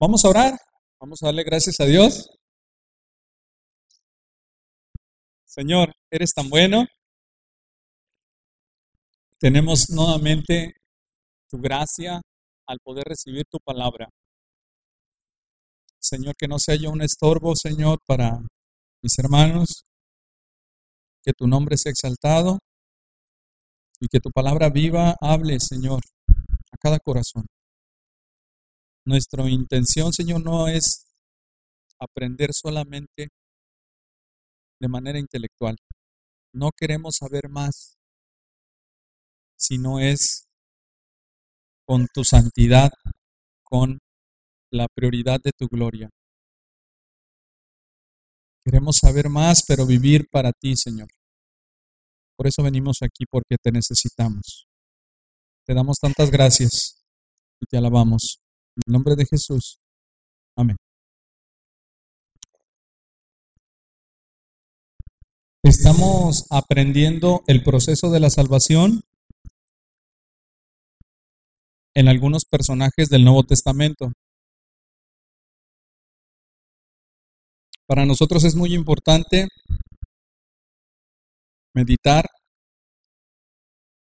Vamos a orar, vamos a darle gracias a Dios. Señor, eres tan bueno. Tenemos nuevamente tu gracia al poder recibir tu palabra. Señor, que no sea yo un estorbo, Señor, para mis hermanos, que tu nombre sea exaltado y que tu palabra viva hable, Señor, a cada corazón. Nuestra intención, Señor, no es aprender solamente de manera intelectual. No queremos saber más, sino es con tu santidad, con la prioridad de tu gloria. Queremos saber más, pero vivir para ti, Señor. Por eso venimos aquí, porque te necesitamos. Te damos tantas gracias y te alabamos. En el nombre de Jesús. Amén. Estamos aprendiendo el proceso de la salvación en algunos personajes del Nuevo Testamento. Para nosotros es muy importante meditar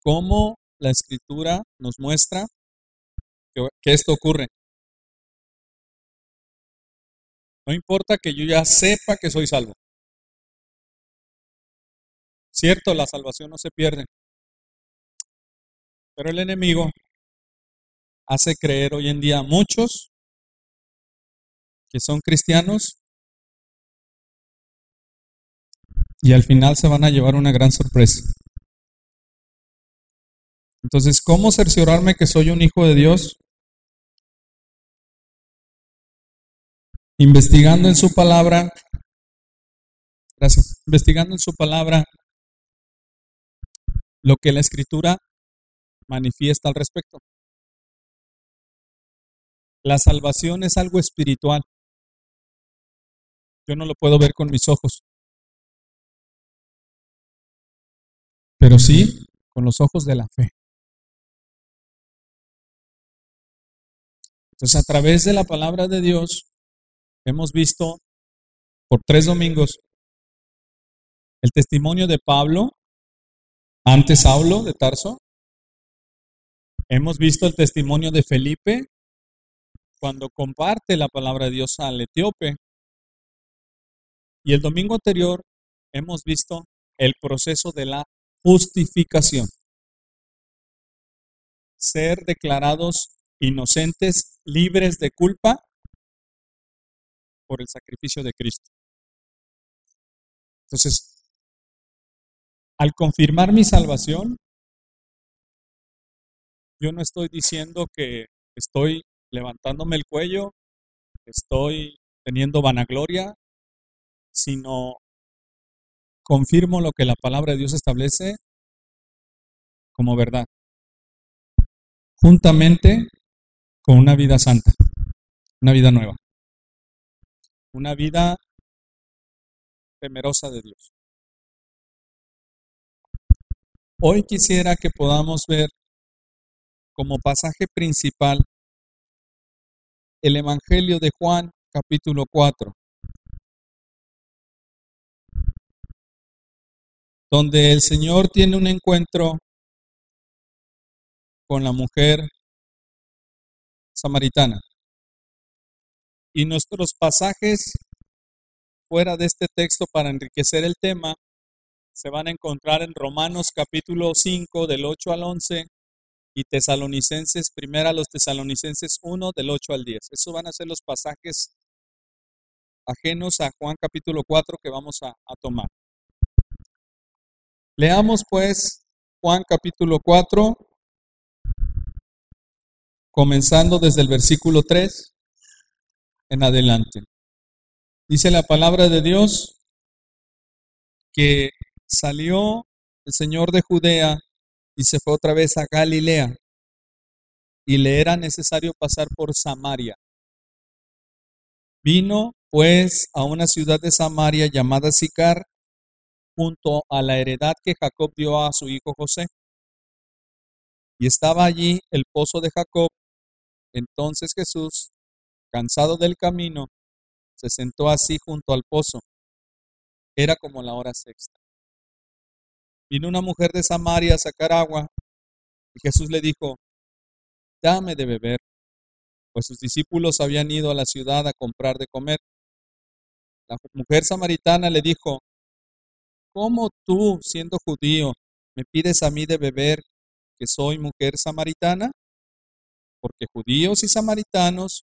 cómo la escritura nos muestra que, esto ocurre. No importa que yo ya sepa que soy salvo. Cierto, la salvación no se pierde. Pero el enemigo hace creer hoy en día a muchos que son cristianos y al final se van a llevar una gran sorpresa. Entonces, ¿cómo cerciorarme que soy un hijo de Dios? Investigando en su palabra, gracias, investigando en su palabra lo que la escritura manifiesta al respecto. La salvación es algo espiritual. Yo no lo puedo ver con mis ojos. Pero sí con los ojos de la fe. Entonces, a través de la palabra de Dios, hemos visto por tres domingos el testimonio de Pablo, antes Saulo de Tarso. Hemos visto el testimonio de Felipe cuando comparte la palabra de Dios al etíope. Y el domingo anterior hemos visto el proceso de la justificación. Ser declarados inocentes, libres de culpa por el sacrificio de Cristo. Entonces, al confirmar mi salvación, yo no estoy diciendo que estoy levantándome el cuello, estoy teniendo vanagloria, sino confirmo lo que la palabra de Dios establece como verdad, juntamente con una vida santa, una vida nueva, una vida temerosa de Dios. Hoy quisiera que podamos ver como pasaje principal el Evangelio de Juan capítulo 4, donde el Señor tiene un encuentro con la mujer samaritana. Y nuestros pasajes fuera de este texto para enriquecer el tema se van a encontrar en Romanos capítulo 5 del 8 al 11 y Tesalonicenses, primera los Tesalonicenses 1 del 8 al 10. Esos van a ser los pasajes ajenos a Juan capítulo 4 que vamos a, a tomar. Leamos pues Juan capítulo 4, comenzando desde el versículo 3 en adelante. Dice la palabra de Dios que salió el Señor de Judea y se fue otra vez a Galilea y le era necesario pasar por Samaria. Vino pues a una ciudad de Samaria llamada Sicar, junto a la heredad que Jacob dio a su hijo José. Y estaba allí el pozo de Jacob. Entonces Jesús, cansado del camino, se sentó así junto al pozo. Era como la hora sexta. Vino una mujer de Samaria a sacar agua y Jesús le dijo, dame de beber, pues sus discípulos habían ido a la ciudad a comprar de comer. La mujer samaritana le dijo, ¿cómo tú, siendo judío, me pides a mí de beber que soy mujer samaritana? Porque judíos y samaritanos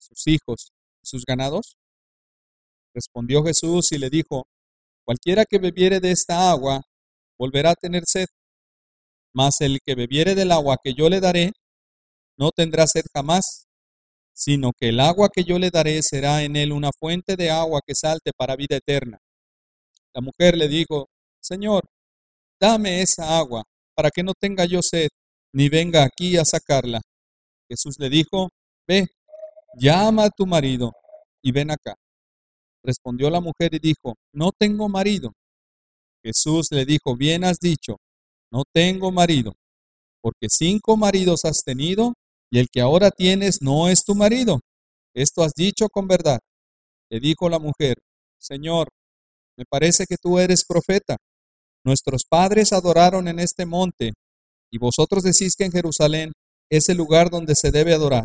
sus hijos y sus ganados? Respondió Jesús y le dijo, Cualquiera que bebiere de esta agua, volverá a tener sed, mas el que bebiere del agua que yo le daré, no tendrá sed jamás, sino que el agua que yo le daré será en él una fuente de agua que salte para vida eterna. La mujer le dijo, Señor, dame esa agua, para que no tenga yo sed, ni venga aquí a sacarla. Jesús le dijo, Ve, llama a tu marido y ven acá. Respondió la mujer y dijo, No tengo marido. Jesús le dijo, Bien has dicho, no tengo marido, porque cinco maridos has tenido y el que ahora tienes no es tu marido. Esto has dicho con verdad. Le dijo la mujer, Señor, me parece que tú eres profeta. Nuestros padres adoraron en este monte y vosotros decís que en Jerusalén es el lugar donde se debe adorar.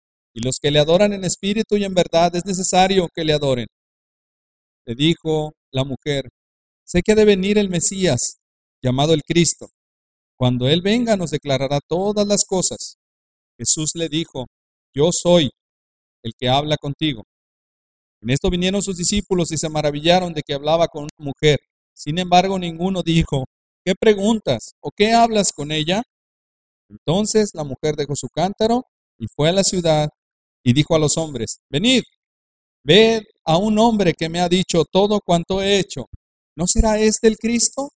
y los que le adoran en espíritu y en verdad es necesario que le adoren. Le dijo la mujer, sé que ha de venir el Mesías, llamado el Cristo. Cuando Él venga nos declarará todas las cosas. Jesús le dijo, yo soy el que habla contigo. En esto vinieron sus discípulos y se maravillaron de que hablaba con una mujer. Sin embargo, ninguno dijo, ¿qué preguntas o qué hablas con ella? Entonces la mujer dejó su cántaro y fue a la ciudad y dijo a los hombres, venid, ved a un hombre que me ha dicho todo cuanto he hecho. ¿No será este el Cristo?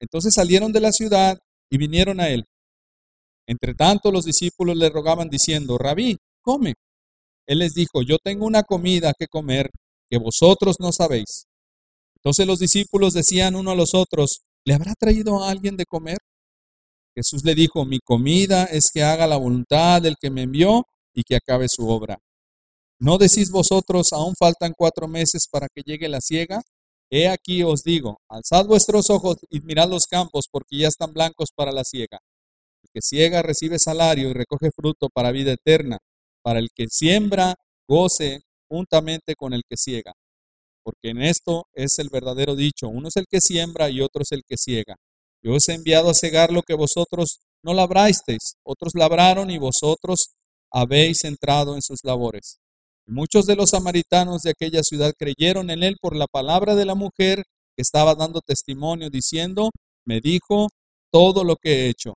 Entonces salieron de la ciudad y vinieron a él. Entre tanto los discípulos le rogaban diciendo, Rabí, come. Él les dijo, yo tengo una comida que comer que vosotros no sabéis. Entonces los discípulos decían uno a los otros, ¿le habrá traído a alguien de comer? Jesús le dijo, mi comida es que haga la voluntad del que me envió y que acabe su obra. ¿No decís vosotros, aún faltan cuatro meses para que llegue la siega? He aquí os digo, alzad vuestros ojos y mirad los campos, porque ya están blancos para la siega. El que ciega recibe salario y recoge fruto para vida eterna, para el que siembra goce juntamente con el que ciega. Porque en esto es el verdadero dicho, uno es el que siembra y otro es el que ciega. Yo os he enviado a cegar lo que vosotros no labrasteis, otros labraron y vosotros habéis entrado en sus labores. Muchos de los samaritanos de aquella ciudad creyeron en él por la palabra de la mujer que estaba dando testimonio diciendo, me dijo todo lo que he hecho.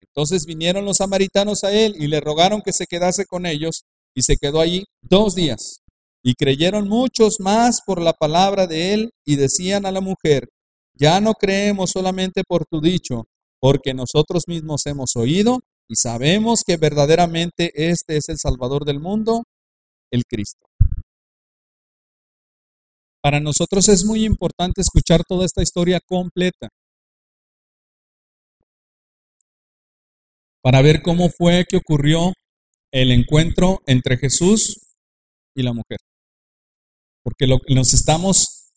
Entonces vinieron los samaritanos a él y le rogaron que se quedase con ellos y se quedó allí dos días. Y creyeron muchos más por la palabra de él y decían a la mujer, ya no creemos solamente por tu dicho, porque nosotros mismos hemos oído y sabemos que verdaderamente este es el Salvador del mundo el Cristo. Para nosotros es muy importante escuchar toda esta historia completa para ver cómo fue que ocurrió el encuentro entre Jesús y la mujer. Porque lo que nos estamos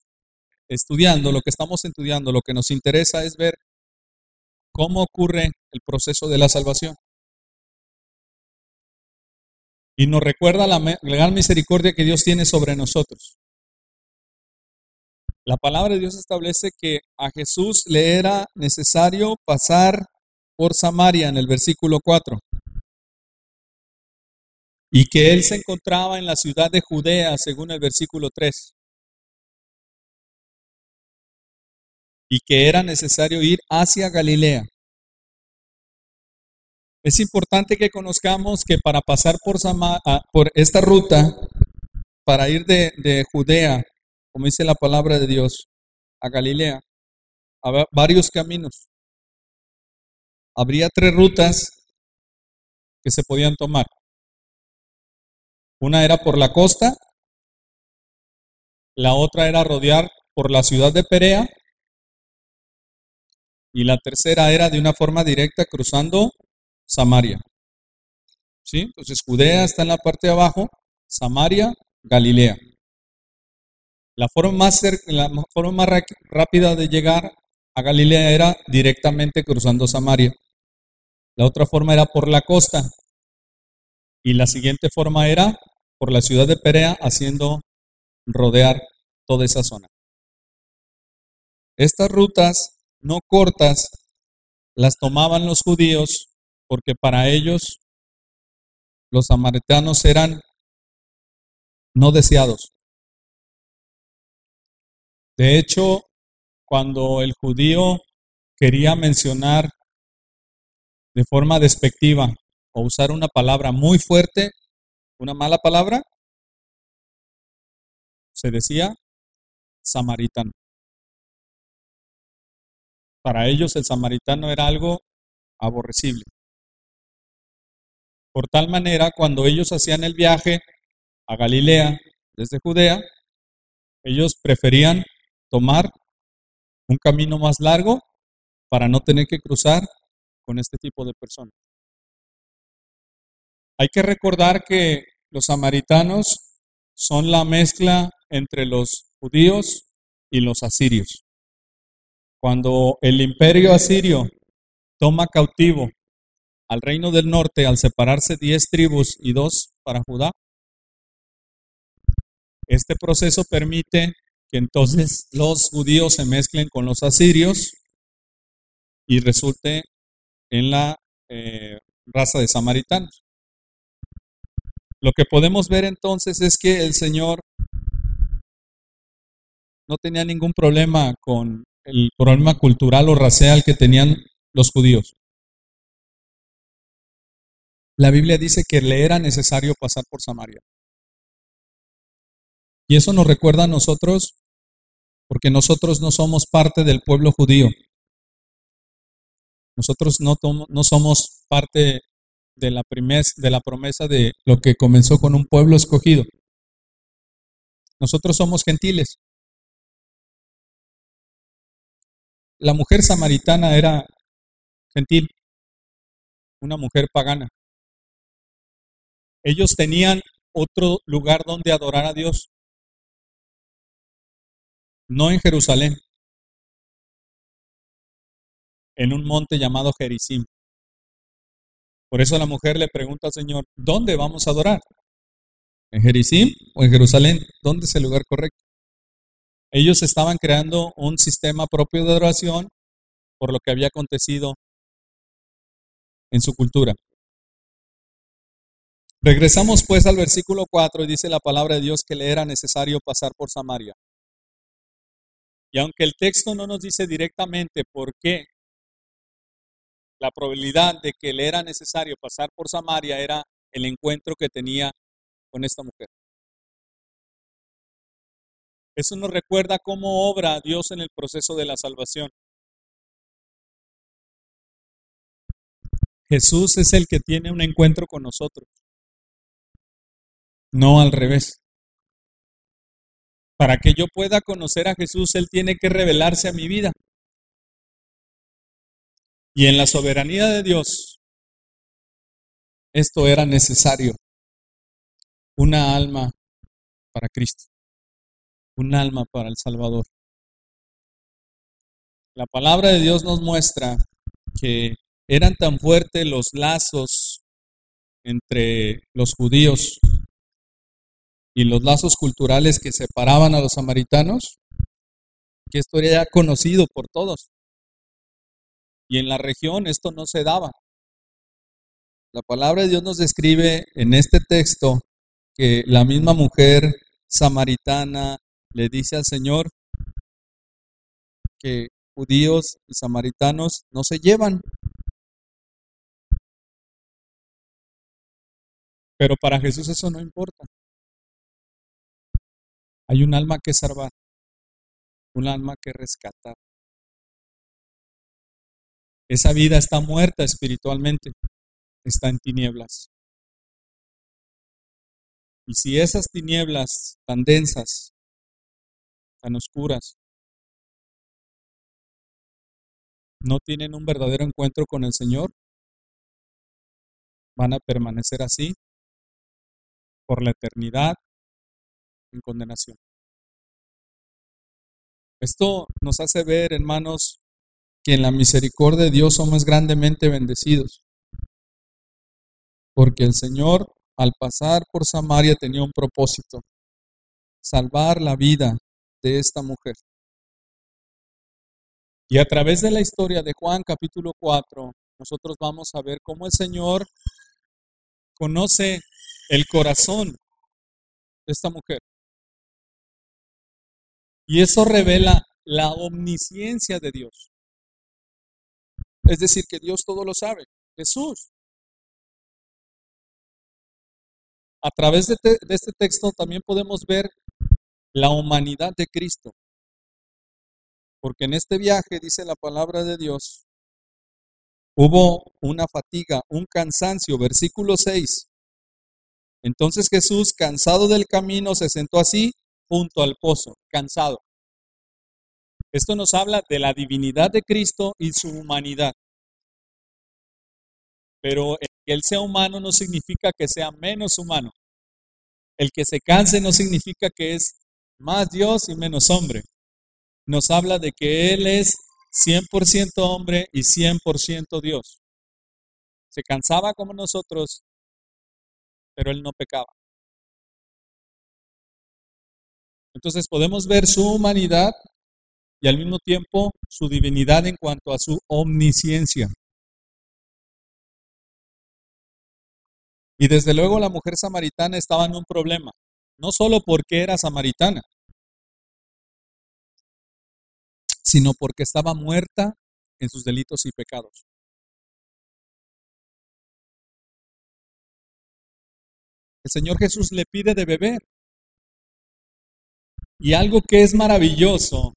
estudiando, lo que estamos estudiando, lo que nos interesa es ver cómo ocurre el proceso de la salvación. Y nos recuerda la gran misericordia que Dios tiene sobre nosotros. La palabra de Dios establece que a Jesús le era necesario pasar por Samaria en el versículo 4 y que él se encontraba en la ciudad de Judea según el versículo 3 y que era necesario ir hacia Galilea. Es importante que conozcamos que para pasar por, por esta ruta, para ir de, de Judea, como dice la palabra de Dios, a Galilea, había varios caminos. Habría tres rutas que se podían tomar. Una era por la costa, la otra era rodear por la ciudad de Perea y la tercera era de una forma directa cruzando Samaria. ¿Sí? Entonces Judea está en la parte de abajo, Samaria, Galilea. La forma más, la forma más rápida de llegar a Galilea era directamente cruzando Samaria. La otra forma era por la costa. Y la siguiente forma era por la ciudad de Perea, haciendo rodear toda esa zona. Estas rutas no cortas las tomaban los judíos porque para ellos los samaritanos eran no deseados. De hecho, cuando el judío quería mencionar de forma despectiva o usar una palabra muy fuerte, una mala palabra, se decía samaritano. Para ellos el samaritano era algo aborrecible. Por tal manera, cuando ellos hacían el viaje a Galilea desde Judea, ellos preferían tomar un camino más largo para no tener que cruzar con este tipo de personas. Hay que recordar que los samaritanos son la mezcla entre los judíos y los asirios. Cuando el imperio asirio toma cautivo al reino del norte al separarse diez tribus y dos para Judá, este proceso permite que entonces los judíos se mezclen con los asirios y resulte en la eh, raza de samaritanos. Lo que podemos ver entonces es que el Señor no tenía ningún problema con el problema cultural o racial que tenían los judíos. La Biblia dice que le era necesario pasar por Samaria. Y eso nos recuerda a nosotros porque nosotros no somos parte del pueblo judío. Nosotros no, no somos parte de la, de la promesa de lo que comenzó con un pueblo escogido. Nosotros somos gentiles. La mujer samaritana era gentil, una mujer pagana. Ellos tenían otro lugar donde adorar a Dios, no en Jerusalén, en un monte llamado Jericim. Por eso la mujer le pregunta al Señor, ¿dónde vamos a adorar? ¿En Jericim o en Jerusalén? ¿Dónde es el lugar correcto? Ellos estaban creando un sistema propio de adoración por lo que había acontecido en su cultura. Regresamos pues al versículo 4 y dice la palabra de Dios que le era necesario pasar por Samaria. Y aunque el texto no nos dice directamente por qué, la probabilidad de que le era necesario pasar por Samaria era el encuentro que tenía con esta mujer. Eso nos recuerda cómo obra Dios en el proceso de la salvación. Jesús es el que tiene un encuentro con nosotros, no al revés. Para que yo pueda conocer a Jesús, Él tiene que revelarse a mi vida. Y en la soberanía de Dios, esto era necesario. Una alma para Cristo un alma para el Salvador. La palabra de Dios nos muestra que eran tan fuertes los lazos entre los judíos y los lazos culturales que separaban a los samaritanos, porque esto era ya conocido por todos. Y en la región esto no se daba. La palabra de Dios nos describe en este texto que la misma mujer samaritana le dice al Señor que judíos y samaritanos no se llevan. Pero para Jesús eso no importa. Hay un alma que salvar, un alma que rescatar. Esa vida está muerta espiritualmente, está en tinieblas. Y si esas tinieblas tan densas, tan oscuras, no tienen un verdadero encuentro con el Señor, van a permanecer así por la eternidad en condenación. Esto nos hace ver, hermanos, que en la misericordia de Dios somos grandemente bendecidos, porque el Señor al pasar por Samaria tenía un propósito, salvar la vida de esta mujer. Y a través de la historia de Juan capítulo 4, nosotros vamos a ver cómo el Señor conoce el corazón de esta mujer. Y eso revela la omnisciencia de Dios. Es decir, que Dios todo lo sabe. Jesús A través de, este texto también podemos ver la humanidad de Cristo. Porque en este viaje, dice la palabra de Dios, hubo una fatiga, un cansancio, versículo 6. Entonces Jesús, cansado del camino, se sentó así junto al pozo, cansado. Esto nos habla de la divinidad de Cristo y su humanidad. Pero el que Él sea humano no significa que sea menos humano. El que se canse no significa que es más Dios y menos hombre. Nos habla de que Él es 100% hombre y 100% Dios. Se cansaba como nosotros, pero Él no pecaba. Entonces podemos ver su humanidad y al mismo tiempo su divinidad en cuanto a su omnisciencia. Y desde luego la mujer samaritana estaba en un problema, no solo porque era samaritana, sino porque estaba muerta en sus delitos y pecados. El Señor Jesús le pide de beber. Y algo que es maravilloso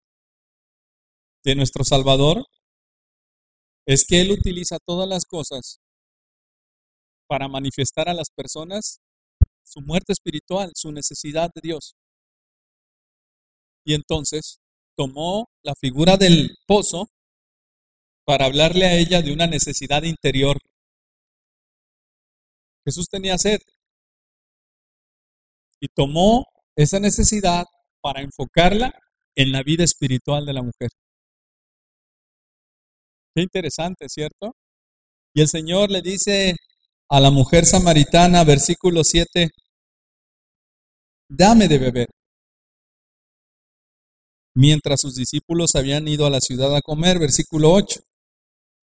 de nuestro Salvador es que Él utiliza todas las cosas para manifestar a las personas su muerte espiritual, su necesidad de Dios. Y entonces tomó la figura del pozo para hablarle a ella de una necesidad interior. Jesús tenía sed y tomó esa necesidad para enfocarla en la vida espiritual de la mujer. Qué interesante, ¿cierto? Y el Señor le dice a la mujer samaritana, versículo 7, dame de beber. Mientras sus discípulos habían ido a la ciudad a comer, versículo 8.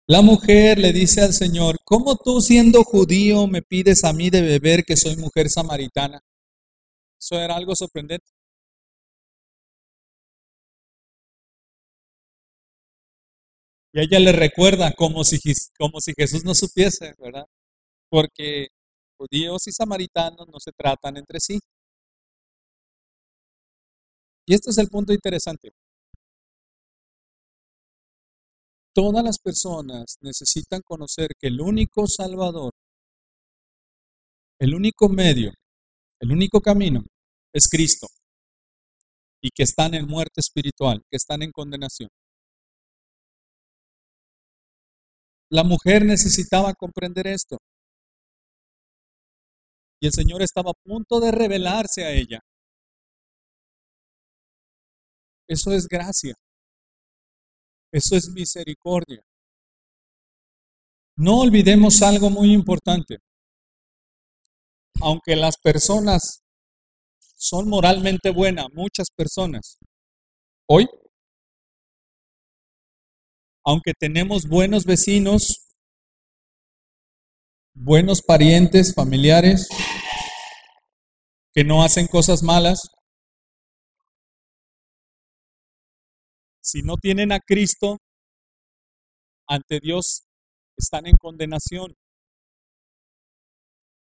La mujer le dice al Señor, ¿cómo tú siendo judío me pides a mí de beber que soy mujer samaritana? Eso era algo sorprendente. Y ella le recuerda como si, como si Jesús no supiese, ¿verdad? Porque judíos y samaritanos no se tratan entre sí. Y este es el punto interesante. Todas las personas necesitan conocer que el único Salvador, el único medio, el único camino es Cristo. Y que están en muerte espiritual, que están en condenación. La mujer necesitaba comprender esto. Y el Señor estaba a punto de revelarse a ella. Eso es gracia. Eso es misericordia. No olvidemos algo muy importante. Aunque las personas son moralmente buenas, muchas personas, hoy aunque tenemos buenos vecinos, buenos parientes, familiares, que no hacen cosas malas, si no tienen a Cristo, ante Dios están en condenación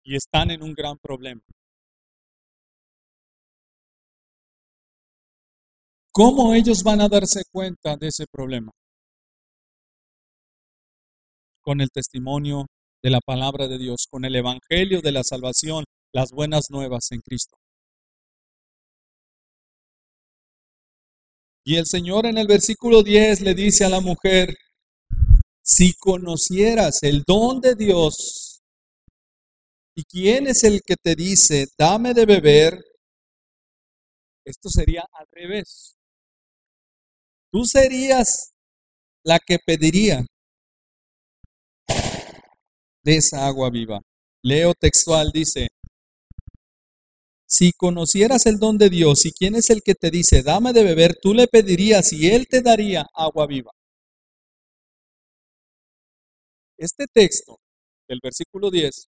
y están en un gran problema. ¿Cómo ellos van a darse cuenta de ese problema? Con el testimonio de la palabra de Dios, con el Evangelio de la salvación, las buenas nuevas en Cristo. Y el Señor en el versículo 10 le dice a la mujer, si conocieras el don de Dios, ¿y quién es el que te dice, dame de beber? Esto sería al revés. Tú serías la que pediría de esa agua viva. Leo textual, dice, si conocieras el don de Dios y quién es el que te dice, dame de beber, tú le pedirías y él te daría agua viva. Este texto, del versículo 10,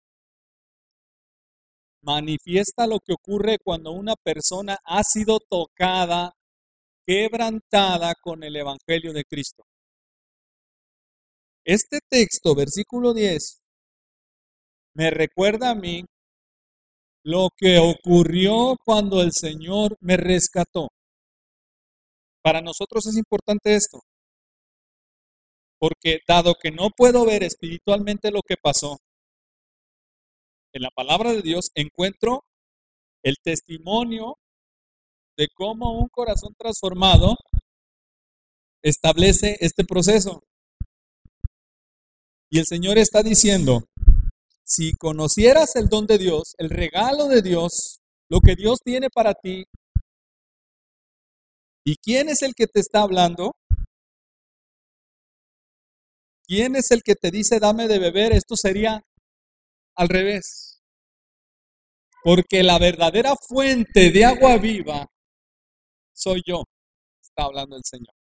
manifiesta lo que ocurre cuando una persona ha sido tocada quebrantada con el Evangelio de Cristo. Este texto, versículo 10, me recuerda a mí lo que ocurrió cuando el Señor me rescató. Para nosotros es importante esto, porque dado que no puedo ver espiritualmente lo que pasó, en la palabra de Dios encuentro el testimonio de cómo un corazón transformado establece este proceso. Y el Señor está diciendo, si conocieras el don de Dios, el regalo de Dios, lo que Dios tiene para ti, ¿y quién es el que te está hablando? ¿Quién es el que te dice dame de beber? Esto sería al revés. Porque la verdadera fuente de agua viva soy yo, está hablando el Señor.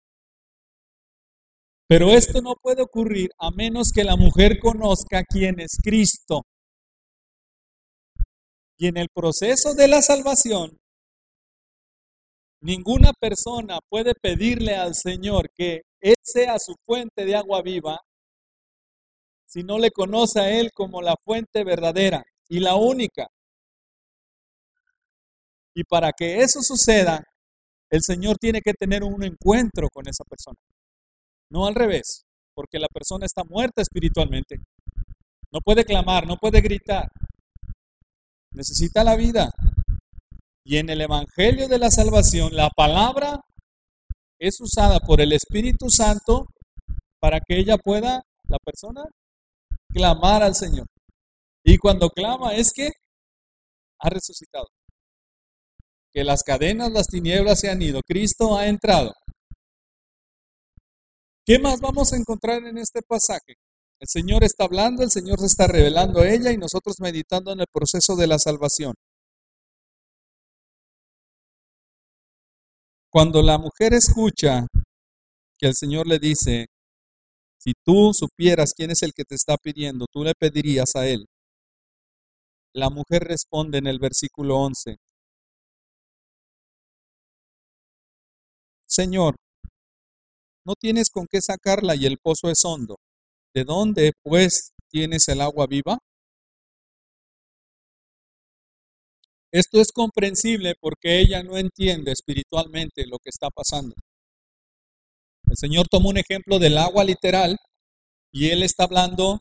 Pero esto no puede ocurrir a menos que la mujer conozca quién es Cristo. Y en el proceso de la salvación, ninguna persona puede pedirle al Señor que Él sea su fuente de agua viva si no le conoce a Él como la fuente verdadera y la única. Y para que eso suceda, el Señor tiene que tener un encuentro con esa persona. No al revés, porque la persona está muerta espiritualmente. No puede clamar, no puede gritar. Necesita la vida. Y en el Evangelio de la Salvación, la palabra es usada por el Espíritu Santo para que ella pueda, la persona, clamar al Señor. Y cuando clama es que ha resucitado que las cadenas, las tinieblas se han ido, Cristo ha entrado. ¿Qué más vamos a encontrar en este pasaje? El Señor está hablando, el Señor se está revelando a ella y nosotros meditando en el proceso de la salvación. Cuando la mujer escucha que el Señor le dice, si tú supieras quién es el que te está pidiendo, tú le pedirías a él. La mujer responde en el versículo 11, Señor, no tienes con qué sacarla y el pozo es hondo. ¿De dónde, pues, tienes el agua viva? Esto es comprensible porque ella no entiende espiritualmente lo que está pasando. El Señor tomó un ejemplo del agua literal y Él está hablando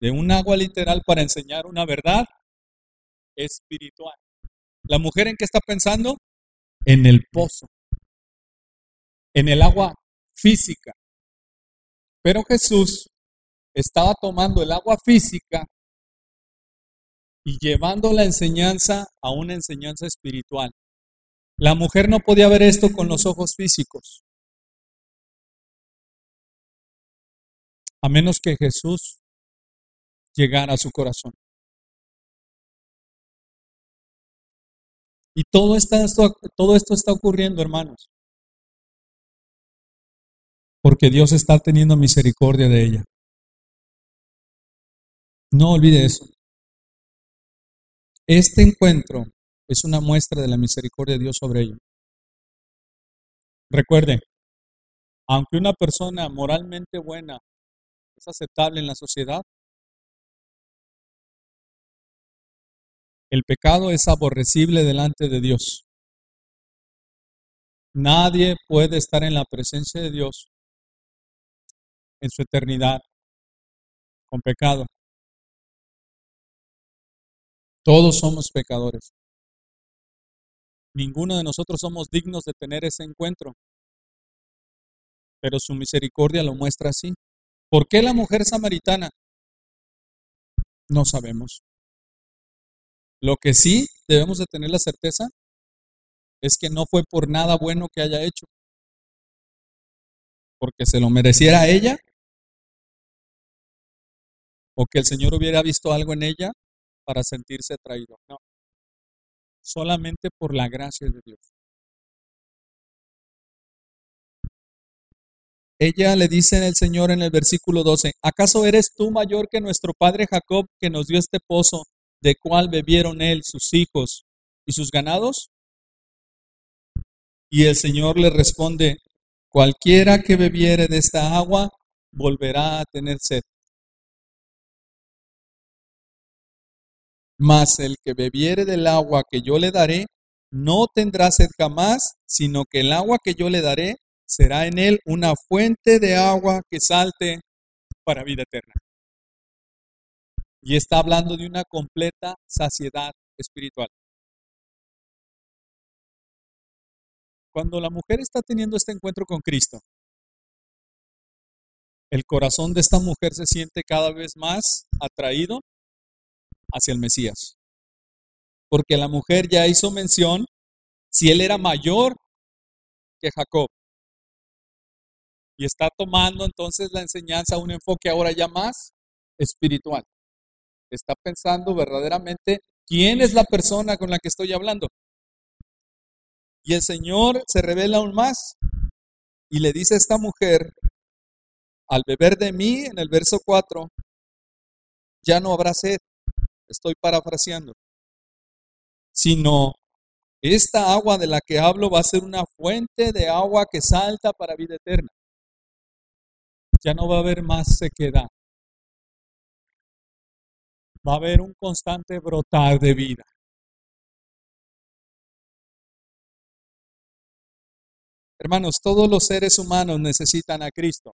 de un agua literal para enseñar una verdad espiritual. ¿La mujer en qué está pensando? En el pozo en el agua física. Pero Jesús estaba tomando el agua física y llevando la enseñanza a una enseñanza espiritual. La mujer no podía ver esto con los ojos físicos, a menos que Jesús llegara a su corazón. Y todo, está, todo esto está ocurriendo, hermanos, porque Dios está teniendo misericordia de ella. No olvide eso. Este encuentro es una muestra de la misericordia de Dios sobre ella. Recuerde, aunque una persona moralmente buena es aceptable en la sociedad, el pecado es aborrecible delante de Dios. Nadie puede estar en la presencia de Dios en su eternidad con pecado. Todos somos pecadores. Ninguno de nosotros somos dignos de tener ese encuentro. Pero su misericordia lo muestra así. ¿Por qué la mujer samaritana? No sabemos. Lo que sí debemos de tener la certeza es que no fue por nada bueno que haya hecho. Porque se lo mereciera ella o que el Señor hubiera visto algo en ella para sentirse atraído. No. Solamente por la gracia de Dios. Ella le dice al Señor en el versículo 12, ¿acaso eres tú mayor que nuestro padre Jacob que nos dio este pozo de cual bebieron él, sus hijos y sus ganados? Y el Señor le responde, cualquiera que bebiere de esta agua volverá a tener sed. Mas el que bebiere del agua que yo le daré, no tendrá sed jamás, sino que el agua que yo le daré será en él una fuente de agua que salte para vida eterna. Y está hablando de una completa saciedad espiritual. Cuando la mujer está teniendo este encuentro con Cristo, el corazón de esta mujer se siente cada vez más atraído hacia el Mesías. Porque la mujer ya hizo mención si él era mayor que Jacob. Y está tomando entonces la enseñanza un enfoque ahora ya más espiritual. Está pensando verdaderamente quién es la persona con la que estoy hablando. Y el Señor se revela aún más y le dice a esta mujer, al beber de mí, en el verso 4, ya no habrá sed. Estoy parafraseando. Sino, esta agua de la que hablo va a ser una fuente de agua que salta para vida eterna. Ya no va a haber más sequedad. Va a haber un constante brotar de vida. Hermanos, todos los seres humanos necesitan a Cristo.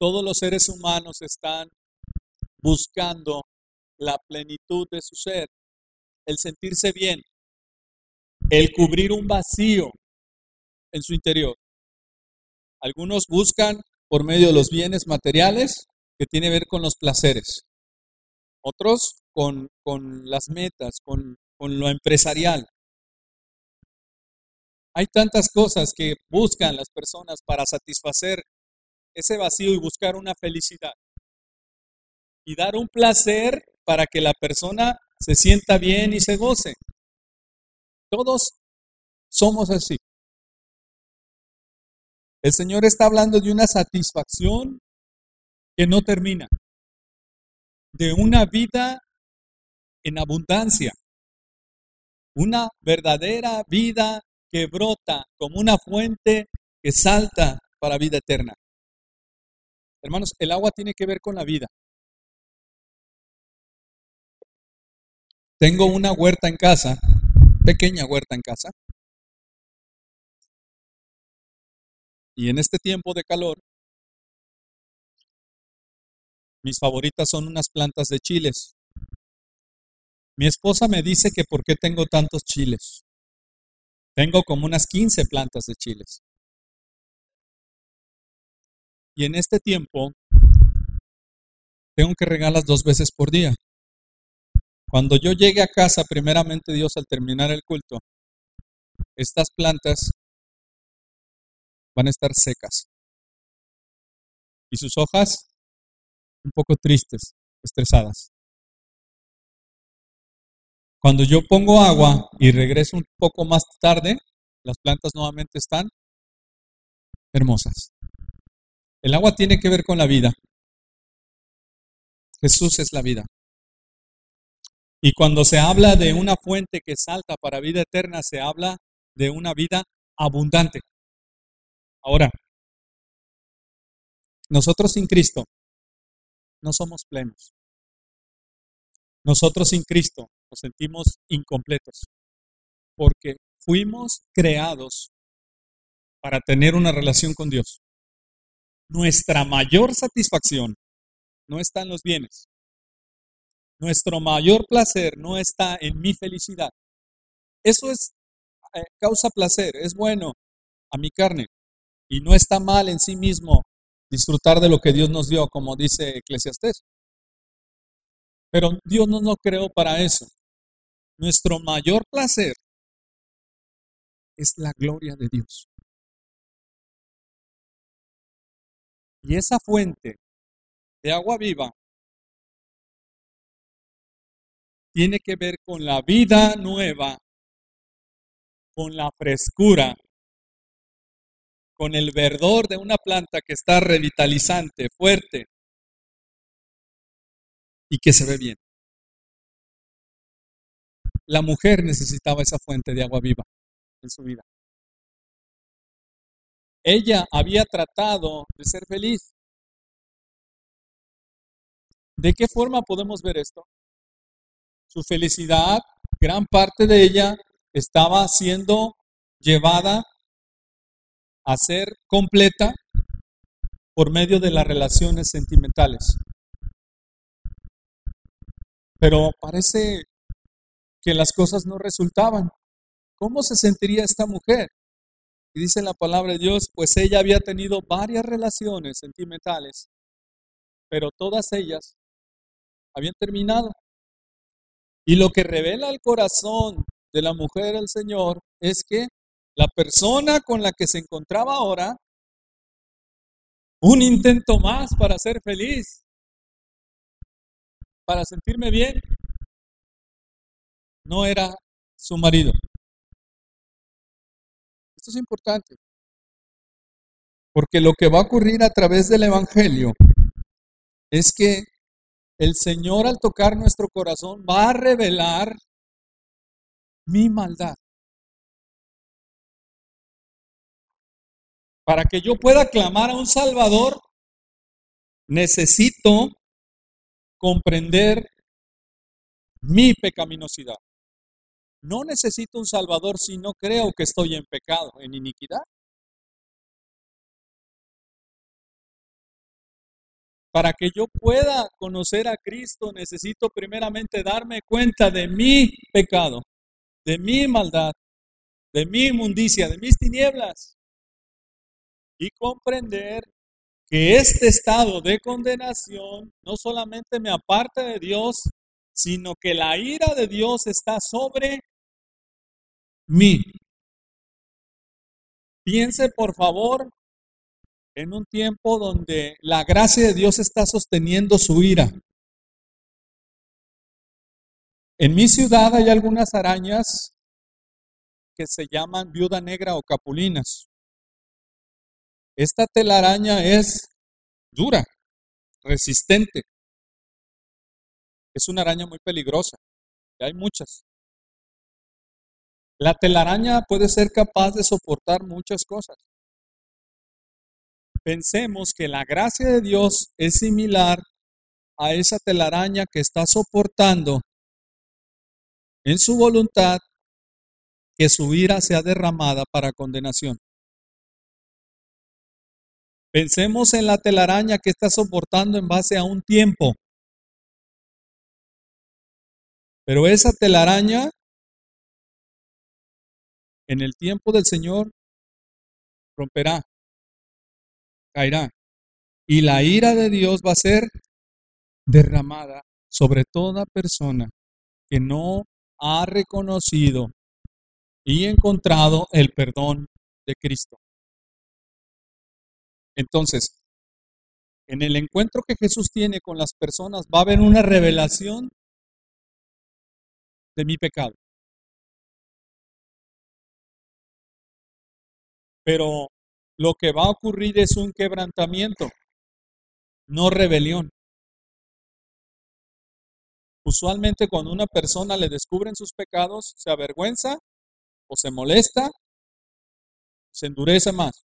Todos los seres humanos están buscando la plenitud de su ser, el sentirse bien, el cubrir un vacío en su interior. Algunos buscan por medio de los bienes materiales que tiene que ver con los placeres. Otros con, con las metas, con, con lo empresarial. Hay tantas cosas que buscan las personas para satisfacer ese vacío y buscar una felicidad. Y dar un placer para que la persona se sienta bien y se goce. Todos somos así. El Señor está hablando de una satisfacción que no termina, de una vida en abundancia, una verdadera vida que brota como una fuente que salta para vida eterna. Hermanos, el agua tiene que ver con la vida. Tengo una huerta en casa, pequeña huerta en casa. Y en este tiempo de calor, mis favoritas son unas plantas de chiles. Mi esposa me dice que por qué tengo tantos chiles. Tengo como unas 15 plantas de chiles. Y en este tiempo tengo que regarlas dos veces por día. Cuando yo llegue a casa, primeramente Dios, al terminar el culto, estas plantas van a estar secas. Y sus hojas un poco tristes, estresadas. Cuando yo pongo agua y regreso un poco más tarde, las plantas nuevamente están hermosas. El agua tiene que ver con la vida. Jesús es la vida. Y cuando se habla de una fuente que salta para vida eterna, se habla de una vida abundante. Ahora, nosotros sin Cristo no somos plenos. Nosotros sin Cristo nos sentimos incompletos porque fuimos creados para tener una relación con Dios. Nuestra mayor satisfacción no está en los bienes. Nuestro mayor placer no está en mi felicidad. Eso es eh, causa placer, es bueno a mi carne y no está mal en sí mismo disfrutar de lo que Dios nos dio, como dice Eclesiastés. Pero Dios no nos creó para eso. Nuestro mayor placer es la gloria de Dios. Y esa fuente de agua viva tiene que ver con la vida nueva, con la frescura, con el verdor de una planta que está revitalizante, fuerte y que se ve bien. La mujer necesitaba esa fuente de agua viva en su vida. Ella había tratado de ser feliz. ¿De qué forma podemos ver esto? Su felicidad, gran parte de ella estaba siendo llevada a ser completa por medio de las relaciones sentimentales. Pero parece que las cosas no resultaban. ¿Cómo se sentiría esta mujer? Y dice la palabra de Dios, pues ella había tenido varias relaciones sentimentales, pero todas ellas habían terminado. Y lo que revela el corazón de la mujer del Señor es que la persona con la que se encontraba ahora, un intento más para ser feliz, para sentirme bien, no era su marido. Esto es importante. Porque lo que va a ocurrir a través del Evangelio es que el Señor al tocar nuestro corazón va a revelar mi maldad. Para que yo pueda clamar a un Salvador, necesito comprender mi pecaminosidad. No necesito un Salvador si no creo que estoy en pecado, en iniquidad. Para que yo pueda conocer a Cristo, necesito primeramente darme cuenta de mi pecado, de mi maldad, de mi inmundicia, de mis tinieblas. Y comprender que este estado de condenación no solamente me aparta de Dios, sino que la ira de Dios está sobre mí. Piense, por favor, en un tiempo donde la gracia de Dios está sosteniendo su ira. En mi ciudad hay algunas arañas que se llaman viuda negra o capulinas. Esta telaraña es dura, resistente. Es una araña muy peligrosa. Y hay muchas. La telaraña puede ser capaz de soportar muchas cosas. Pensemos que la gracia de Dios es similar a esa telaraña que está soportando en su voluntad que su ira sea derramada para condenación. Pensemos en la telaraña que está soportando en base a un tiempo. Pero esa telaraña, en el tiempo del Señor, romperá, caerá. Y la ira de Dios va a ser derramada sobre toda persona que no ha reconocido y encontrado el perdón de Cristo. Entonces, en el encuentro que Jesús tiene con las personas va a haber una revelación de mi pecado. Pero lo que va a ocurrir es un quebrantamiento, no rebelión. Usualmente cuando una persona le descubren sus pecados, se avergüenza o se molesta, se endurece más.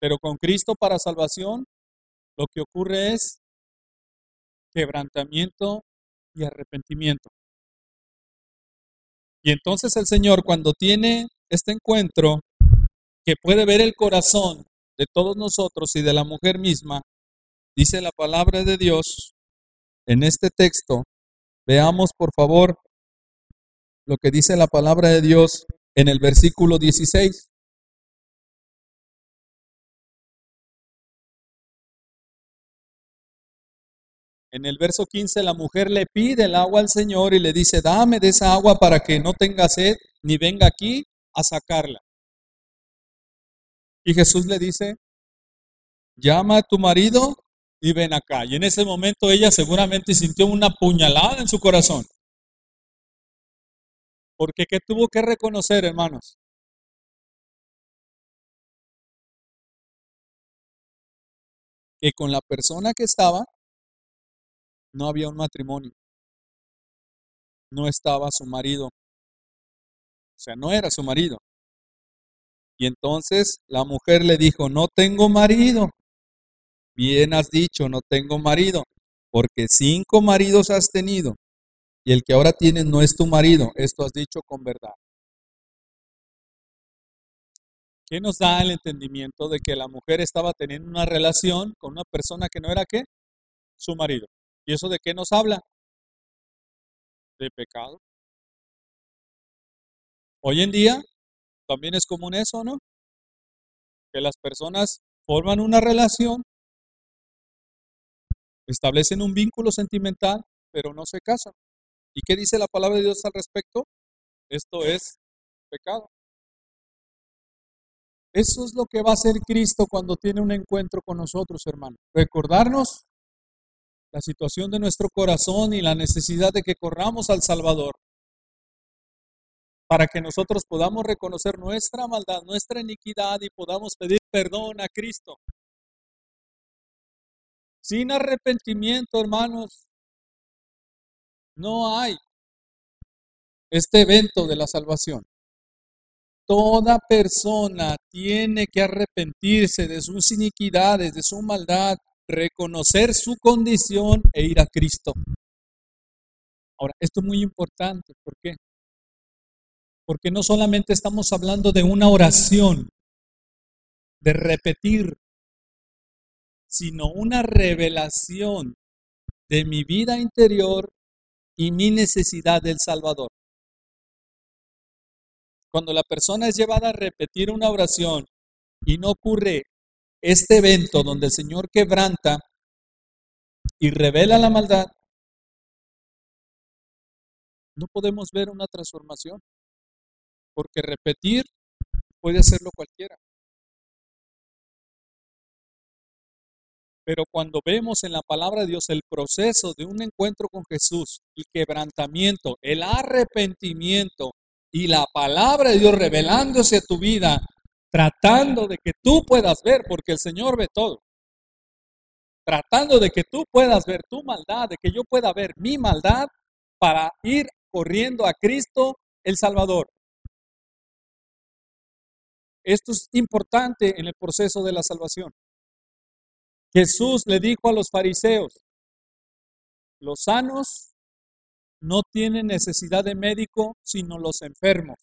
Pero con Cristo para salvación, lo que ocurre es quebrantamiento y arrepentimiento. Y entonces el Señor cuando tiene este encuentro, que puede ver el corazón de todos nosotros y de la mujer misma, dice la palabra de Dios en este texto. Veamos por favor lo que dice la palabra de Dios en el versículo 16. En el verso 15 la mujer le pide el agua al Señor y le dice, dame de esa agua para que no tenga sed ni venga aquí a sacarla. Y Jesús le dice, llama a tu marido y ven acá. Y en ese momento ella seguramente sintió una puñalada en su corazón. Porque ¿qué tuvo que reconocer, hermanos? Que con la persona que estaba no había un matrimonio. No estaba su marido. O sea, no era su marido. Y entonces la mujer le dijo, no tengo marido. Bien has dicho, no tengo marido, porque cinco maridos has tenido, y el que ahora tienes no es tu marido. Esto has dicho con verdad. ¿Qué nos da el entendimiento de que la mujer estaba teniendo una relación con una persona que no era qué? Su marido. ¿Y eso de qué nos habla? De pecado. Hoy en día también es común eso, ¿no? Que las personas forman una relación, establecen un vínculo sentimental, pero no se casan. ¿Y qué dice la palabra de Dios al respecto? Esto es pecado. Eso es lo que va a hacer Cristo cuando tiene un encuentro con nosotros, hermano. Recordarnos la situación de nuestro corazón y la necesidad de que corramos al Salvador para que nosotros podamos reconocer nuestra maldad, nuestra iniquidad y podamos pedir perdón a Cristo. Sin arrepentimiento, hermanos, no hay este evento de la salvación. Toda persona tiene que arrepentirse de sus iniquidades, de su maldad, reconocer su condición e ir a Cristo. Ahora, esto es muy importante. ¿Por qué? Porque no solamente estamos hablando de una oración, de repetir, sino una revelación de mi vida interior y mi necesidad del Salvador. Cuando la persona es llevada a repetir una oración y no ocurre este evento donde el Señor quebranta y revela la maldad, no podemos ver una transformación, porque repetir puede hacerlo cualquiera. Pero cuando vemos en la palabra de Dios el proceso de un encuentro con Jesús, el quebrantamiento, el arrepentimiento y la palabra de Dios revelándose a tu vida tratando de que tú puedas ver, porque el Señor ve todo. Tratando de que tú puedas ver tu maldad, de que yo pueda ver mi maldad para ir corriendo a Cristo el Salvador. Esto es importante en el proceso de la salvación. Jesús le dijo a los fariseos, los sanos no tienen necesidad de médico, sino los enfermos.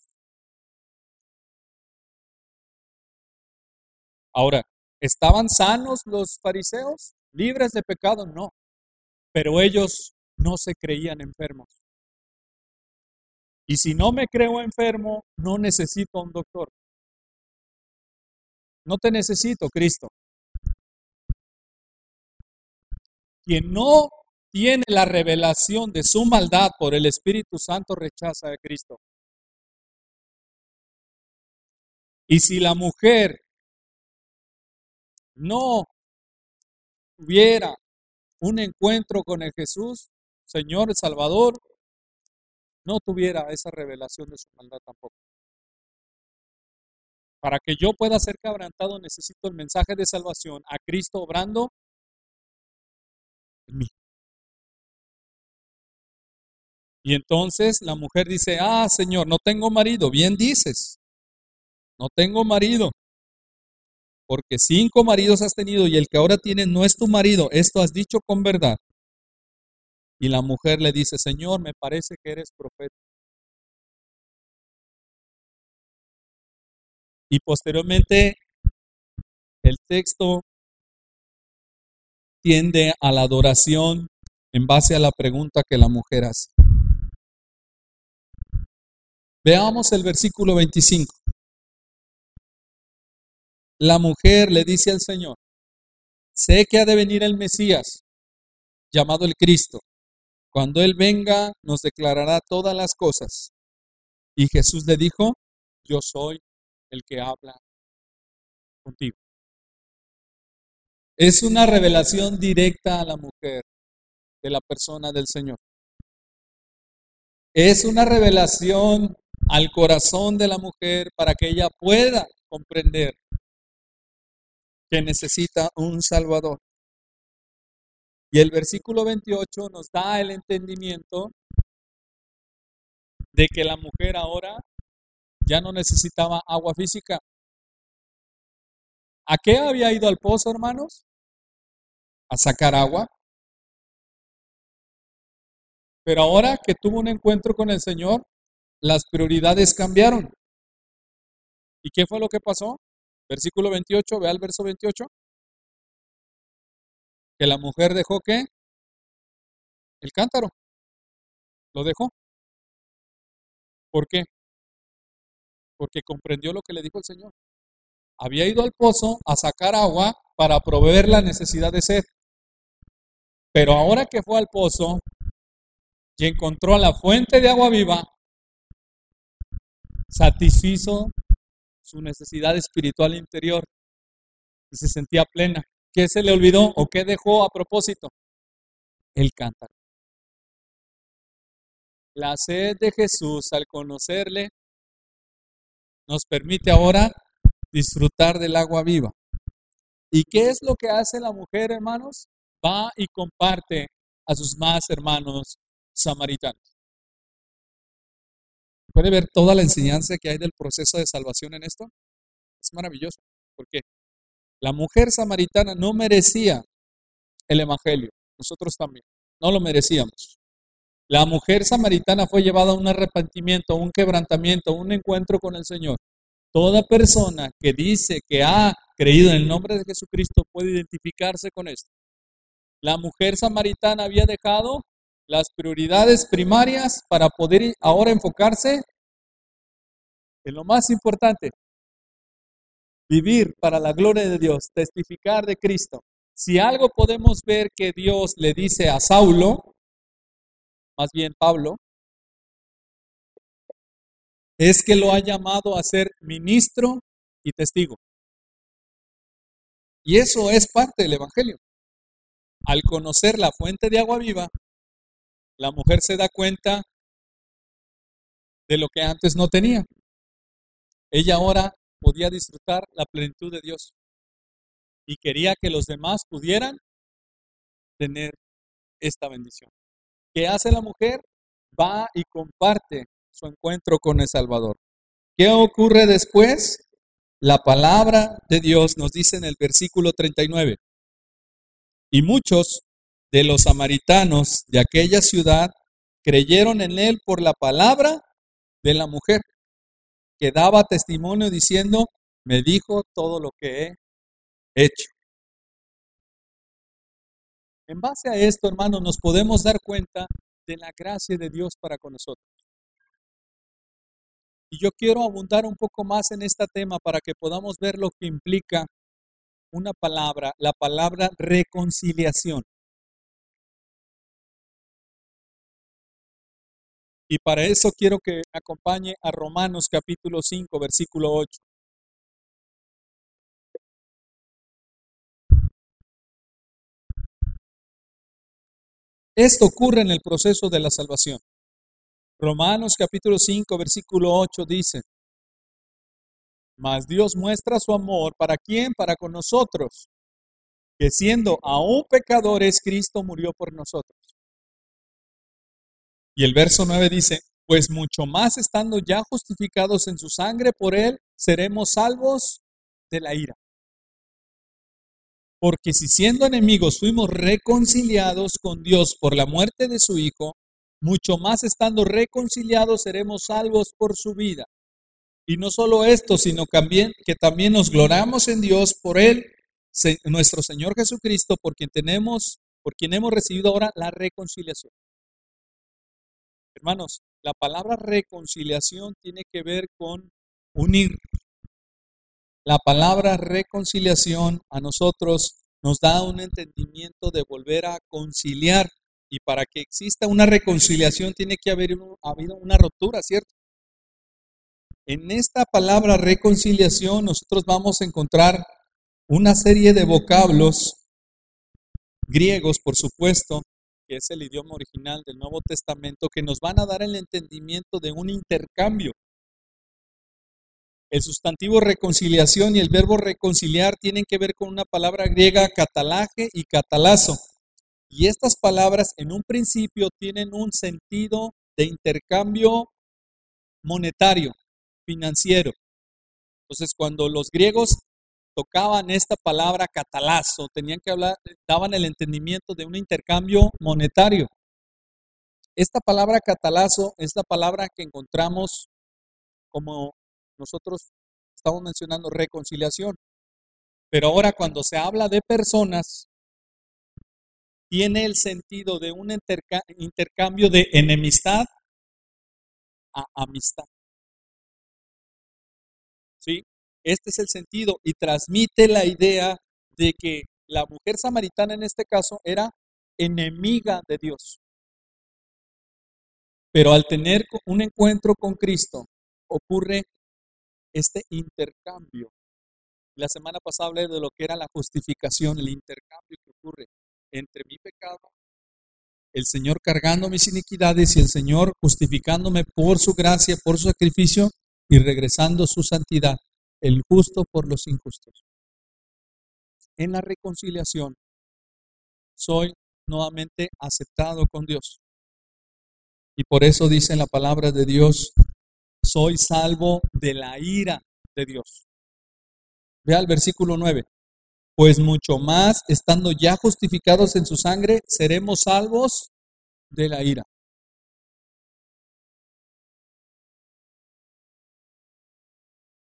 Ahora, ¿estaban sanos los fariseos? ¿Libres de pecado? No. Pero ellos no se creían enfermos. Y si no me creo enfermo, no necesito a un doctor. No te necesito, Cristo. Quien no tiene la revelación de su maldad por el Espíritu Santo rechaza a Cristo. Y si la mujer no hubiera un encuentro con el Jesús, Señor Salvador, no tuviera esa revelación de su maldad tampoco. Para que yo pueda ser quebrantado necesito el mensaje de salvación a Cristo obrando en mí. Y entonces la mujer dice, ah, Señor, no tengo marido. Bien dices, no tengo marido. Porque cinco maridos has tenido y el que ahora tienes no es tu marido. Esto has dicho con verdad. Y la mujer le dice, Señor, me parece que eres profeta. Y posteriormente el texto tiende a la adoración en base a la pregunta que la mujer hace. Veamos el versículo 25. La mujer le dice al Señor, sé que ha de venir el Mesías, llamado el Cristo. Cuando Él venga, nos declarará todas las cosas. Y Jesús le dijo, yo soy el que habla contigo. Es una revelación directa a la mujer de la persona del Señor. Es una revelación al corazón de la mujer para que ella pueda comprender que necesita un Salvador. Y el versículo 28 nos da el entendimiento de que la mujer ahora ya no necesitaba agua física. ¿A qué había ido al pozo, hermanos? A sacar agua. Pero ahora que tuvo un encuentro con el Señor, las prioridades cambiaron. ¿Y qué fue lo que pasó? Versículo 28, ve al verso 28. Que la mujer dejó qué? El cántaro. Lo dejó. ¿Por qué? Porque comprendió lo que le dijo el Señor. Había ido al pozo a sacar agua para proveer la necesidad de sed. Pero ahora que fue al pozo y encontró la fuente de agua viva, satisfizo su necesidad espiritual interior y se sentía plena. ¿Qué se le olvidó o qué dejó a propósito? El cántaro. La sed de Jesús al conocerle nos permite ahora disfrutar del agua viva. ¿Y qué es lo que hace la mujer, hermanos? Va y comparte a sus más hermanos samaritanos. ¿Puede ver toda la enseñanza que hay del proceso de salvación en esto? Es maravilloso, porque la mujer samaritana no merecía el Evangelio, nosotros también, no lo merecíamos. La mujer samaritana fue llevada a un arrepentimiento, a un quebrantamiento, a un encuentro con el Señor. Toda persona que dice que ha creído en el nombre de Jesucristo puede identificarse con esto. La mujer samaritana había dejado las prioridades primarias para poder ahora enfocarse en lo más importante, vivir para la gloria de Dios, testificar de Cristo. Si algo podemos ver que Dios le dice a Saulo, más bien Pablo, es que lo ha llamado a ser ministro y testigo. Y eso es parte del Evangelio. Al conocer la fuente de agua viva, la mujer se da cuenta de lo que antes no tenía. Ella ahora podía disfrutar la plenitud de Dios y quería que los demás pudieran tener esta bendición. ¿Qué hace la mujer? Va y comparte su encuentro con el Salvador. ¿Qué ocurre después? La palabra de Dios nos dice en el versículo 39. Y muchos de los samaritanos de aquella ciudad creyeron en él por la palabra de la mujer, que daba testimonio diciendo, me dijo todo lo que he hecho. En base a esto, hermanos, nos podemos dar cuenta de la gracia de Dios para con nosotros. Y yo quiero abundar un poco más en este tema para que podamos ver lo que implica una palabra, la palabra reconciliación. Y para eso quiero que acompañe a Romanos capítulo 5, versículo 8. Esto ocurre en el proceso de la salvación. Romanos capítulo 5, versículo 8 dice, Mas Dios muestra su amor para quién? Para con nosotros, que siendo aún pecadores, Cristo murió por nosotros. Y el verso 9 dice, pues mucho más estando ya justificados en su sangre por él, seremos salvos de la ira. Porque si siendo enemigos fuimos reconciliados con Dios por la muerte de su Hijo, mucho más estando reconciliados seremos salvos por su vida. Y no solo esto, sino también, que también nos gloramos en Dios por Él, nuestro Señor Jesucristo, por quien tenemos, por quien hemos recibido ahora la reconciliación. Hermanos, la palabra reconciliación tiene que ver con unir, la palabra reconciliación a nosotros nos da un entendimiento de volver a conciliar. Y para que exista una reconciliación tiene que haber habido una ruptura, ¿cierto? En esta palabra reconciliación nosotros vamos a encontrar una serie de vocablos griegos, por supuesto, que es el idioma original del Nuevo Testamento, que nos van a dar el entendimiento de un intercambio el sustantivo reconciliación y el verbo reconciliar tienen que ver con una palabra griega catalaje y catalazo. Y estas palabras en un principio tienen un sentido de intercambio monetario, financiero. Entonces, cuando los griegos tocaban esta palabra catalazo, tenían que hablar, daban el entendimiento de un intercambio monetario. Esta palabra catalazo es la palabra que encontramos como nosotros estamos mencionando reconciliación. Pero ahora cuando se habla de personas, tiene el sentido de un intercambio de enemistad a amistad. ¿Sí? Este es el sentido y transmite la idea de que la mujer samaritana en este caso era enemiga de Dios. Pero al tener un encuentro con Cristo, ocurre este intercambio. La semana pasada hablé de lo que era la justificación, el intercambio que ocurre entre mi pecado, el Señor cargando mis iniquidades y el Señor justificándome por su gracia, por su sacrificio y regresando su santidad, el justo por los injustos. En la reconciliación soy nuevamente aceptado con Dios. Y por eso dice la palabra de Dios soy salvo de la ira de Dios. Vea el versículo 9. Pues mucho más, estando ya justificados en su sangre, seremos salvos de la ira.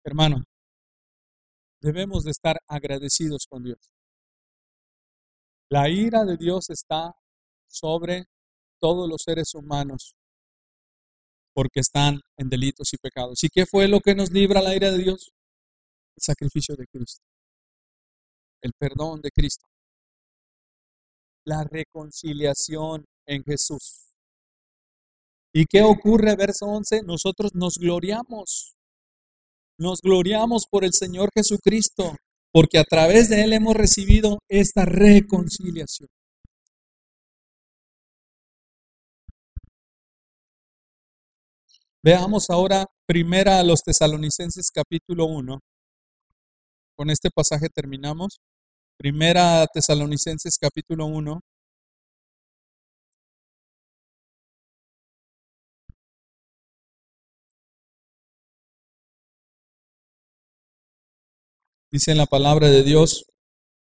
Hermano, debemos de estar agradecidos con Dios. La ira de Dios está sobre todos los seres humanos porque están en delitos y pecados. ¿Y qué fue lo que nos libra la ira de Dios? El sacrificio de Cristo, el perdón de Cristo, la reconciliación en Jesús. ¿Y qué ocurre, verso 11? Nosotros nos gloriamos, nos gloriamos por el Señor Jesucristo, porque a través de Él hemos recibido esta reconciliación. Veamos ahora primera a los tesalonicenses capítulo 1. Con este pasaje terminamos. Primera a tesalonicenses capítulo 1. Dice en la palabra de Dios,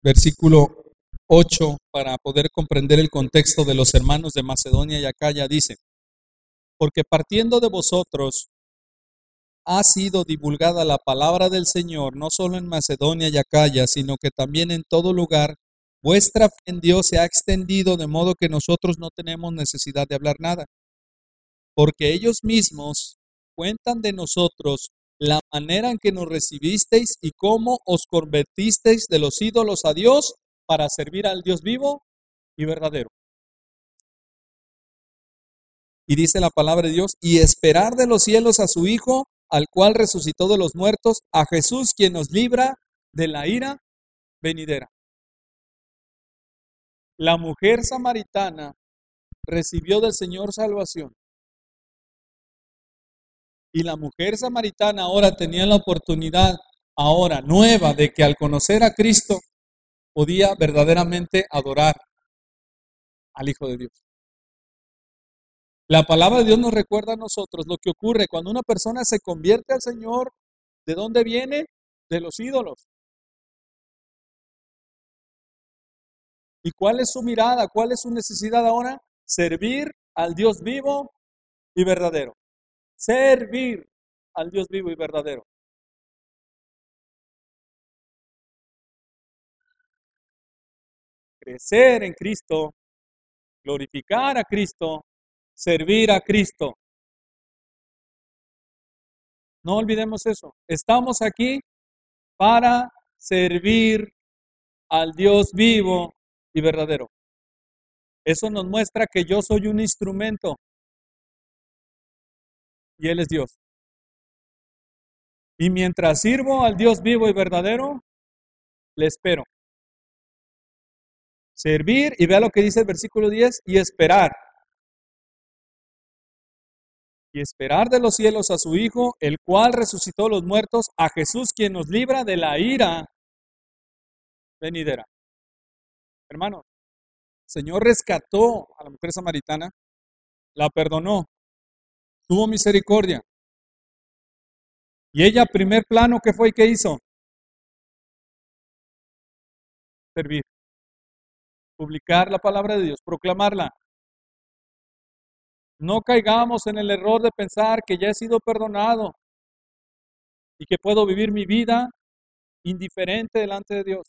versículo 8, para poder comprender el contexto de los hermanos de Macedonia y Acaya, dice, porque partiendo de vosotros ha sido divulgada la palabra del Señor, no solo en Macedonia y Acaya, sino que también en todo lugar. Vuestra fe en Dios se ha extendido de modo que nosotros no tenemos necesidad de hablar nada, porque ellos mismos cuentan de nosotros la manera en que nos recibisteis y cómo os convertisteis de los ídolos a Dios para servir al Dios vivo y verdadero. Y dice la palabra de Dios, y esperar de los cielos a su Hijo, al cual resucitó de los muertos, a Jesús, quien nos libra de la ira venidera. La mujer samaritana recibió del Señor salvación. Y la mujer samaritana ahora tenía la oportunidad ahora nueva de que al conocer a Cristo podía verdaderamente adorar al Hijo de Dios. La palabra de Dios nos recuerda a nosotros lo que ocurre cuando una persona se convierte al Señor. ¿De dónde viene? De los ídolos. ¿Y cuál es su mirada? ¿Cuál es su necesidad ahora? Servir al Dios vivo y verdadero. Servir al Dios vivo y verdadero. Crecer en Cristo, glorificar a Cristo, servir a Cristo. No olvidemos eso. Estamos aquí para servir al Dios vivo y verdadero. Eso nos muestra que yo soy un instrumento y Él es Dios. Y mientras sirvo al Dios vivo y verdadero, le espero. Servir, y vea lo que dice el versículo 10, y esperar. Y esperar de los cielos a su Hijo, el cual resucitó los muertos, a Jesús quien nos libra de la ira venidera. Hermano, Señor rescató a la mujer samaritana, la perdonó, tuvo misericordia. Y ella, primer plano, ¿qué fue y qué hizo? Servir. Publicar la palabra de Dios, proclamarla. No caigamos en el error de pensar que ya he sido perdonado y que puedo vivir mi vida indiferente delante de Dios.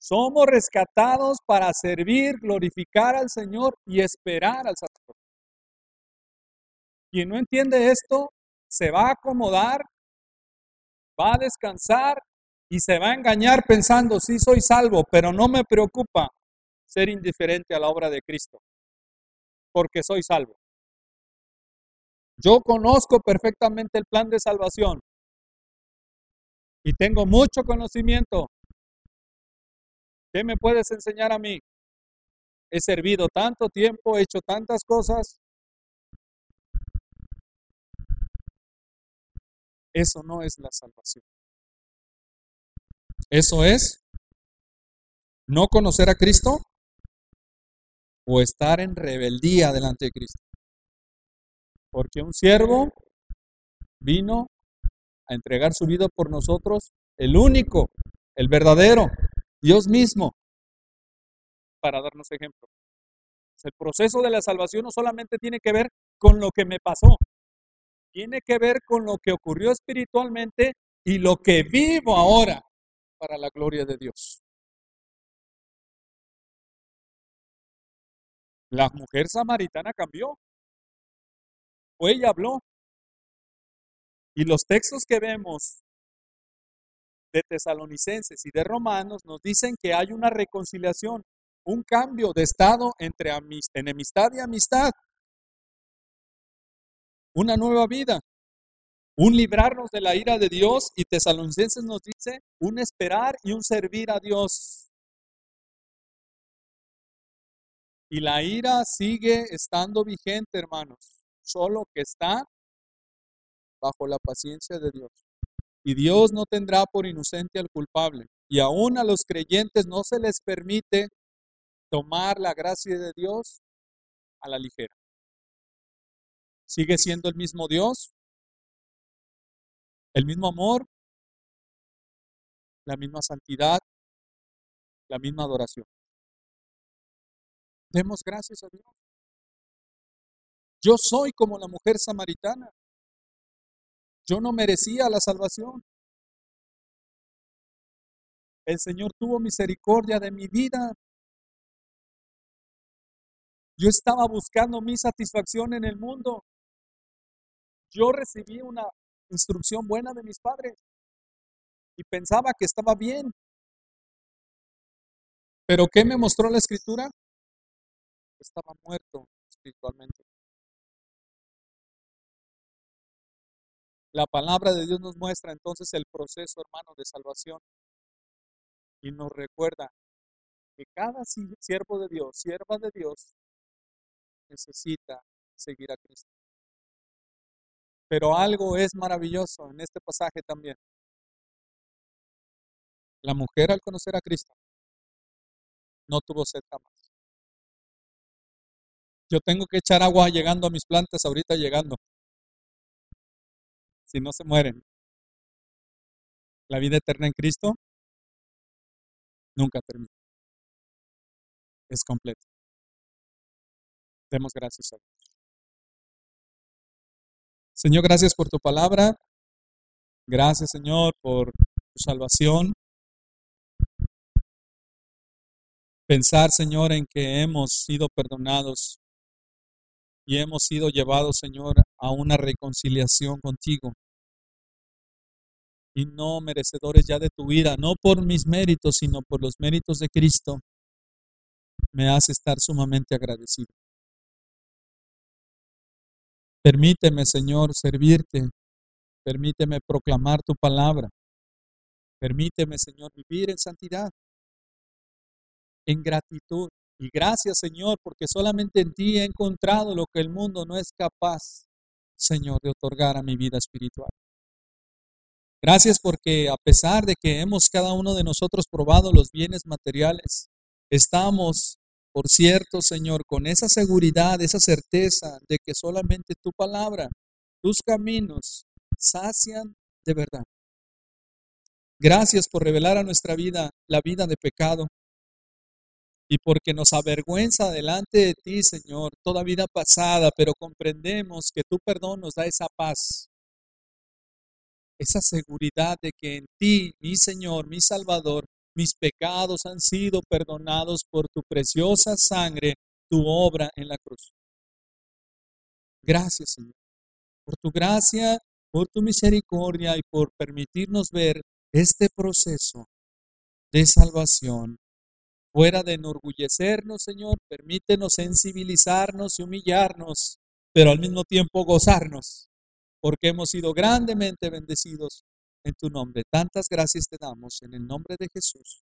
Somos rescatados para servir, glorificar al Señor y esperar al Salvador. Quien no entiende esto, se va a acomodar, va a descansar y se va a engañar pensando, sí soy salvo, pero no me preocupa ser indiferente a la obra de Cristo, porque soy salvo. Yo conozco perfectamente el plan de salvación y tengo mucho conocimiento ¿Qué me puedes enseñar a mí? He servido tanto tiempo, he hecho tantas cosas. Eso no es la salvación. Eso es no conocer a Cristo o estar en rebeldía delante de Cristo. Porque un siervo vino a entregar su vida por nosotros, el único, el verdadero, Dios mismo, para darnos ejemplo. El proceso de la salvación no solamente tiene que ver con lo que me pasó, tiene que ver con lo que ocurrió espiritualmente y lo que vivo ahora para la gloria de Dios. La mujer samaritana cambió. O ella habló. Y los textos que vemos de tesalonicenses y de romanos nos dicen que hay una reconciliación, un cambio de estado entre enemistad y amistad, una nueva vida, un librarnos de la ira de Dios y tesalonicenses nos dice un esperar y un servir a Dios. Y la ira sigue estando vigente, hermanos, solo que está bajo la paciencia de Dios. Y Dios no tendrá por inocente al culpable. Y aún a los creyentes no se les permite tomar la gracia de Dios a la ligera. Sigue siendo el mismo Dios, el mismo amor, la misma santidad, la misma adoración. Demos gracias a Dios. Yo soy como la mujer samaritana. Yo no merecía la salvación. El Señor tuvo misericordia de mi vida. Yo estaba buscando mi satisfacción en el mundo. Yo recibí una instrucción buena de mis padres y pensaba que estaba bien. Pero ¿qué me mostró la escritura? Estaba muerto espiritualmente. La palabra de Dios nos muestra entonces el proceso, hermano, de salvación y nos recuerda que cada siervo de Dios, sierva de Dios, necesita seguir a Cristo. Pero algo es maravilloso en este pasaje también. La mujer al conocer a Cristo no tuvo sed jamás. Yo tengo que echar agua llegando a mis plantas ahorita llegando. Si no se mueren. La vida eterna en Cristo nunca termina. Es completa. Demos gracias a Dios. Señor, gracias por tu palabra. Gracias, Señor, por tu salvación. Pensar, Señor, en que hemos sido perdonados y hemos sido llevados, Señor, a una reconciliación contigo. Y no merecedores ya de tu ira, no por mis méritos, sino por los méritos de Cristo, me hace estar sumamente agradecido. Permíteme, Señor, servirte. Permíteme proclamar tu palabra. Permíteme, Señor, vivir en santidad, en gratitud. Y gracias, Señor, porque solamente en ti he encontrado lo que el mundo no es capaz, Señor, de otorgar a mi vida espiritual. Gracias porque a pesar de que hemos cada uno de nosotros probado los bienes materiales, estamos por cierto, Señor, con esa seguridad, esa certeza de que solamente tu palabra, tus caminos, sacian de verdad. Gracias por revelar a nuestra vida la vida de pecado y porque nos avergüenza delante de ti, Señor, toda vida pasada, pero comprendemos que tu perdón nos da esa paz, esa seguridad de que en ti, mi Señor, mi Salvador, mis pecados han sido perdonados por tu preciosa sangre, tu obra en la cruz. Gracias, Señor, por tu gracia, por tu misericordia y por permitirnos ver este proceso de salvación. Fuera de enorgullecernos, Señor, permítenos sensibilizarnos y humillarnos, pero al mismo tiempo gozarnos, porque hemos sido grandemente bendecidos en tu nombre. Tantas gracias te damos en el nombre de Jesús.